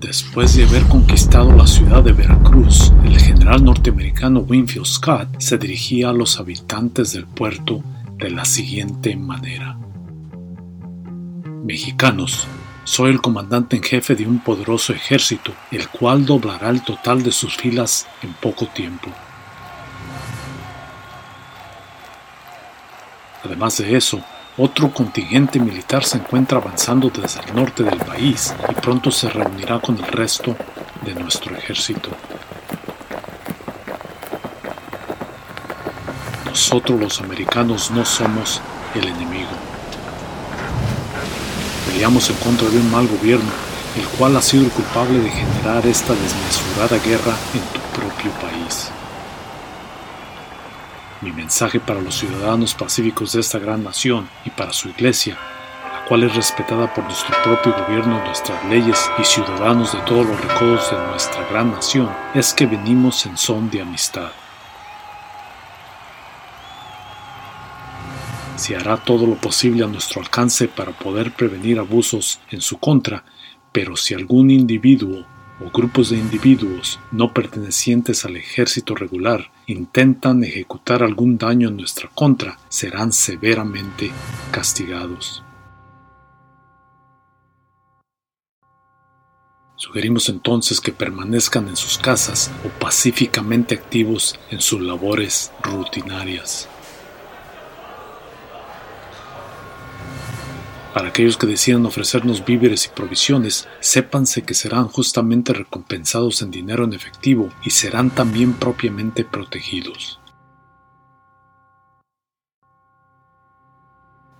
Después de haber conquistado la ciudad de Veracruz, el general norteamericano Winfield Scott se dirigía a los habitantes del puerto de la siguiente manera. Mexicanos, soy el comandante en jefe de un poderoso ejército, el cual doblará el total de sus filas en poco tiempo. Además de eso, otro contingente militar se encuentra avanzando desde el norte del país y pronto se reunirá con el resto de nuestro ejército. Nosotros los americanos no somos el enemigo. Peleamos en contra de un mal gobierno, el cual ha sido el culpable de generar esta desmesurada guerra en tu propio país. Mi mensaje para los ciudadanos pacíficos de esta gran nación y para su iglesia, la cual es respetada por nuestro propio gobierno, nuestras leyes y ciudadanos de todos los recodos de nuestra gran nación, es que venimos en son de amistad. Se hará todo lo posible a nuestro alcance para poder prevenir abusos en su contra, pero si algún individuo o grupos de individuos no pertenecientes al ejército regular intentan ejecutar algún daño en nuestra contra, serán severamente castigados. Sugerimos entonces que permanezcan en sus casas o pacíficamente activos en sus labores rutinarias. Para aquellos que decidan ofrecernos víveres y provisiones, sépanse que serán justamente recompensados en dinero en efectivo y serán también propiamente protegidos.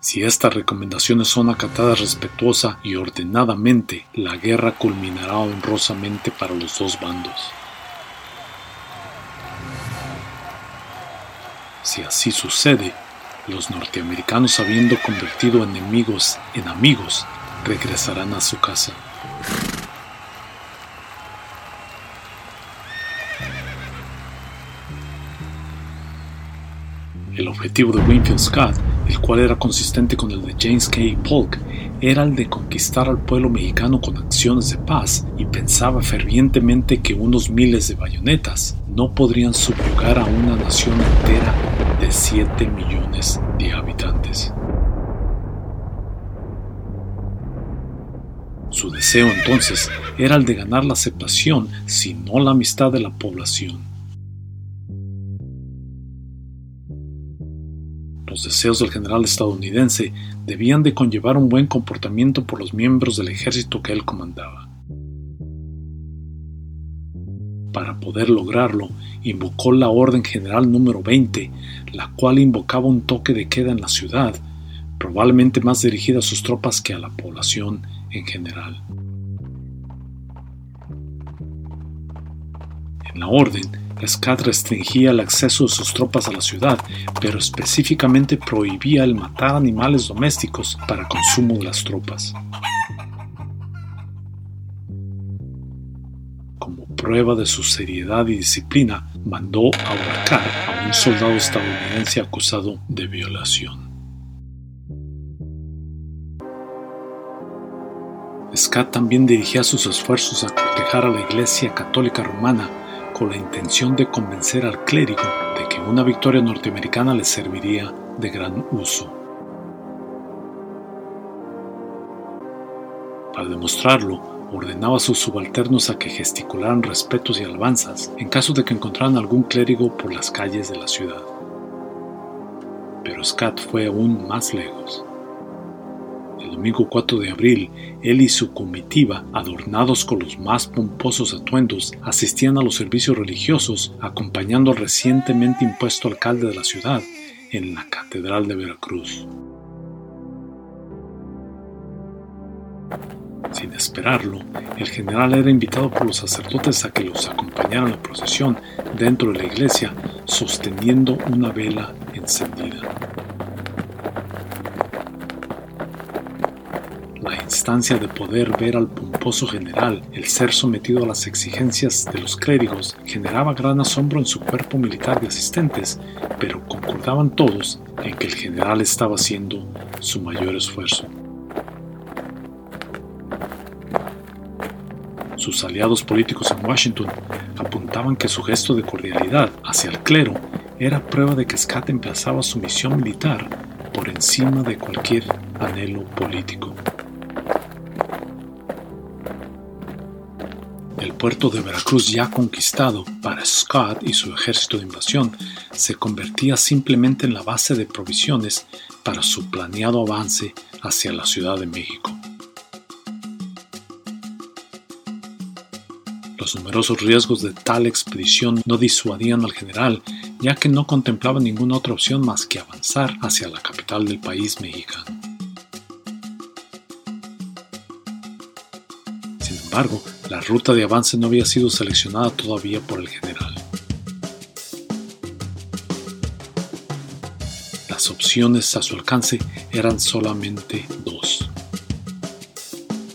Si estas recomendaciones son acatadas respetuosa y ordenadamente, la guerra culminará honrosamente para los dos bandos. Si así sucede, los norteamericanos habiendo convertido enemigos en amigos, regresarán a su casa. El objetivo de Winfield Scott, el cual era consistente con el de James K. Polk, era el de conquistar al pueblo mexicano con acciones de paz y pensaba fervientemente que unos miles de bayonetas no podrían subyugar a una nación entera de 7 millones de habitantes. Su deseo entonces era el de ganar la aceptación, si no la amistad de la población. Los deseos del general estadounidense debían de conllevar un buen comportamiento por los miembros del ejército que él comandaba. Para poder lograrlo, invocó la Orden General número 20, la cual invocaba un toque de queda en la ciudad, probablemente más dirigida a sus tropas que a la población en general. En la orden, Scott restringía el acceso de sus tropas a la ciudad, pero específicamente prohibía el matar animales domésticos para consumo de las tropas. como prueba de su seriedad y disciplina, mandó ahorcar a un soldado estadounidense acusado de violación. Scott también dirigía sus esfuerzos a cortejar a la Iglesia Católica Romana con la intención de convencer al clérigo de que una victoria norteamericana le serviría de gran uso. Para demostrarlo, ordenaba a sus subalternos a que gesticularan respetos y alabanzas en caso de que encontraran algún clérigo por las calles de la ciudad. Pero Scott fue aún más lejos. Domingo 4 de abril, él y su comitiva, adornados con los más pomposos atuendos, asistían a los servicios religiosos acompañando al recientemente impuesto alcalde de la ciudad en la Catedral de Veracruz. Sin esperarlo, el general era invitado por los sacerdotes a que los acompañaran a la procesión dentro de la iglesia, sosteniendo una vela encendida. Instancia de poder ver al pomposo general, el ser sometido a las exigencias de los clérigos, generaba gran asombro en su cuerpo militar de asistentes, pero concordaban todos en que el general estaba haciendo su mayor esfuerzo. Sus aliados políticos en Washington apuntaban que su gesto de cordialidad hacia el clero era prueba de que Scott emplazaba su misión militar por encima de cualquier anhelo político. Puerto de Veracruz ya conquistado para Scott y su ejército de invasión se convertía simplemente en la base de provisiones para su planeado avance hacia la Ciudad de México. Los numerosos riesgos de tal expedición no disuadían al general, ya que no contemplaba ninguna otra opción más que avanzar hacia la capital del país mexicano. Sin embargo, la ruta de avance no había sido seleccionada todavía por el general. Las opciones a su alcance eran solamente dos.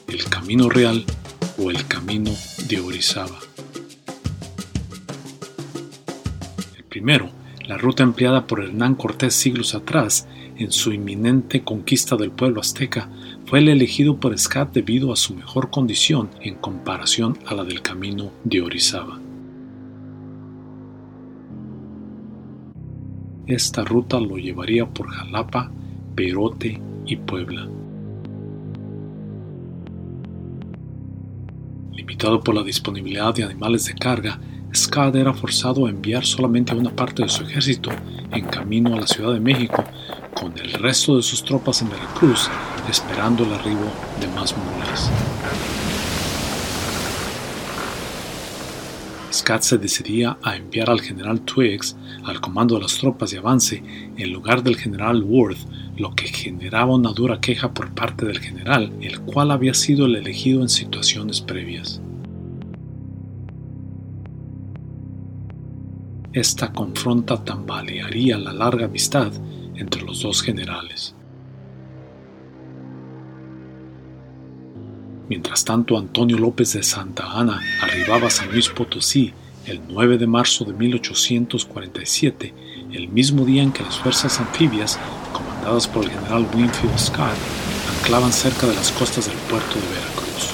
El camino real o el camino de Orizaba. El primero, la ruta empleada por Hernán Cortés siglos atrás en su inminente conquista del pueblo azteca, fue el elegido por Scott debido a su mejor condición en comparación a la del camino de Orizaba. Esta ruta lo llevaría por Jalapa, Perote y Puebla. Limitado por la disponibilidad de animales de carga, Scott era forzado a enviar solamente una parte de su ejército en camino a la Ciudad de México, con el resto de sus tropas en Veracruz, esperando el arribo de más mulas. Scott se decidía a enviar al general Twiggs al comando de las tropas de avance en lugar del general Worth, lo que generaba una dura queja por parte del general, el cual había sido el elegido en situaciones previas. Esta confronta tambalearía la larga amistad entre los dos generales. Mientras tanto, Antonio López de Santa Ana arribaba a San Luis Potosí el 9 de marzo de 1847, el mismo día en que las fuerzas anfibias, comandadas por el general Winfield Scott, anclaban cerca de las costas del puerto de Veracruz.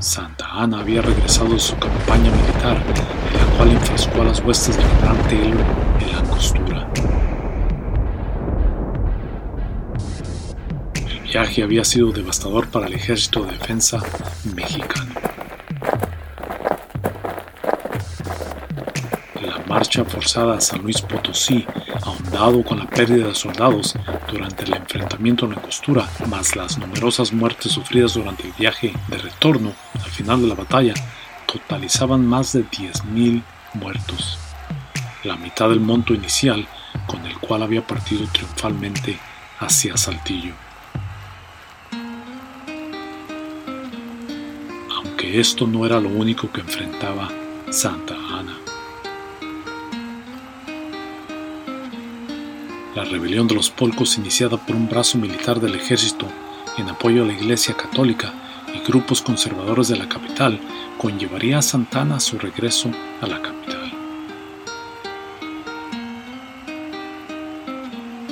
Santa Ana había regresado de su campaña militar, en la cual enfrascó a las huestes del general Taylor en la costura. Viaje había sido devastador para el ejército de defensa mexicano. La marcha forzada a San Luis Potosí, ahondado con la pérdida de soldados, durante el enfrentamiento en la costura, más las numerosas muertes sufridas durante el viaje de retorno al final de la batalla, totalizaban más de 10.000 muertos, la mitad del monto inicial con el cual había partido triunfalmente hacia Saltillo. Esto no era lo único que enfrentaba Santa Ana. La rebelión de los polcos, iniciada por un brazo militar del ejército en apoyo a la Iglesia Católica, y grupos conservadores de la capital conllevaría a Santana a su regreso a la capital.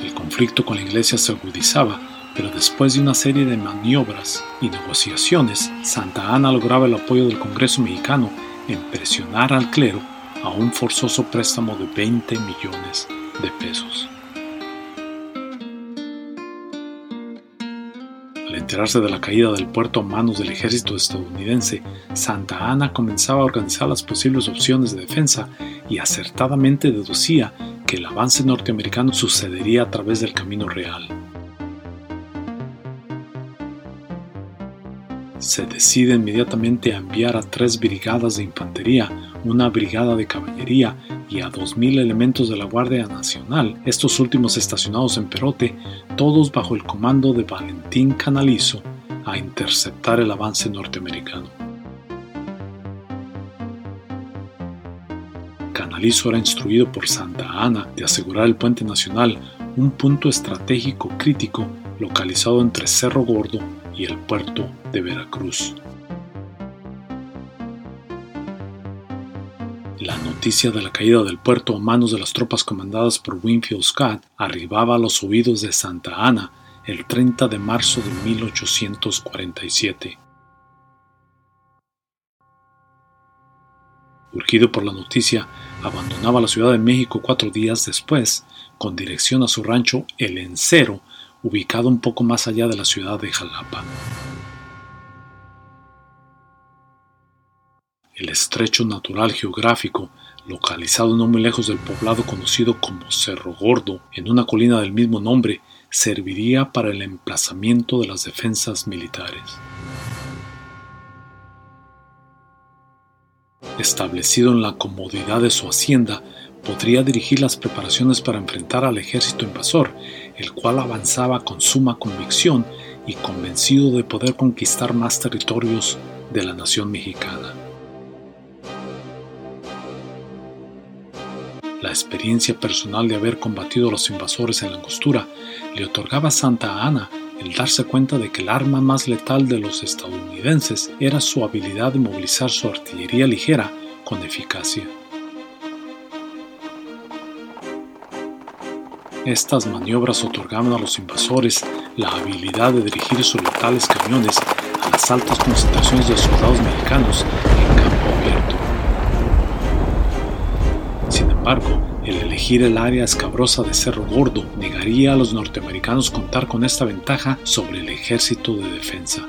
El conflicto con la iglesia se agudizaba, pero después de una serie de maniobras y negociaciones, Santa Ana lograba el apoyo del Congreso mexicano en presionar al clero a un forzoso préstamo de 20 millones de pesos. Al enterarse de la caída del puerto a manos del ejército estadounidense, Santa Ana comenzaba a organizar las posibles opciones de defensa y acertadamente deducía que el avance norteamericano sucedería a través del camino real. Se decide inmediatamente a enviar a tres brigadas de infantería, una brigada de caballería y a 2.000 elementos de la Guardia Nacional, estos últimos estacionados en Perote, todos bajo el comando de Valentín Canalizo, a interceptar el avance norteamericano. Canalizo era instruido por Santa Ana de asegurar el puente nacional, un punto estratégico crítico localizado entre Cerro Gordo y el puerto de Veracruz. La noticia de la caída del puerto a manos de las tropas comandadas por Winfield Scott arribaba a los oídos de Santa Ana el 30 de marzo de 1847. Urgido por la noticia, abandonaba la Ciudad de México cuatro días después, con dirección a su rancho El Encero, ubicado un poco más allá de la ciudad de Jalapa. El estrecho natural geográfico, localizado no muy lejos del poblado conocido como Cerro Gordo, en una colina del mismo nombre, serviría para el emplazamiento de las defensas militares. Establecido en la comodidad de su hacienda, podría dirigir las preparaciones para enfrentar al ejército invasor, el cual avanzaba con suma convicción y convencido de poder conquistar más territorios de la nación mexicana. La experiencia personal de haber combatido a los invasores en la angostura le otorgaba a Santa Ana el darse cuenta de que el arma más letal de los estadounidenses era su habilidad de movilizar su artillería ligera con eficacia. Estas maniobras otorgaban a los invasores la habilidad de dirigir sus letales camiones a las altas concentraciones de soldados mexicanos en campo abierto embargo, el elegir el área escabrosa de Cerro Gordo negaría a los norteamericanos contar con esta ventaja sobre el ejército de defensa.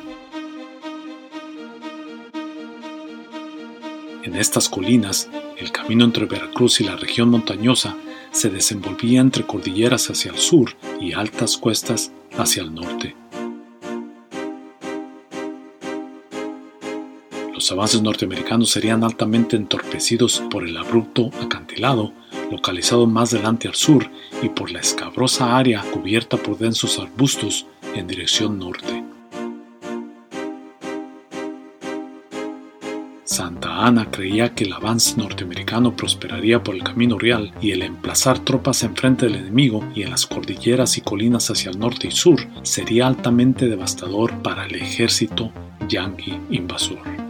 En estas colinas, el camino entre Veracruz y la región montañosa se desenvolvía entre cordilleras hacia el sur y altas cuestas hacia el norte. Los avances norteamericanos serían altamente entorpecidos por el abrupto acantilado localizado más delante al sur y por la escabrosa área cubierta por densos arbustos en dirección norte. Santa Ana creía que el avance norteamericano prosperaría por el camino real y el emplazar tropas enfrente del enemigo y en las cordilleras y colinas hacia el norte y sur sería altamente devastador para el ejército yanqui invasor.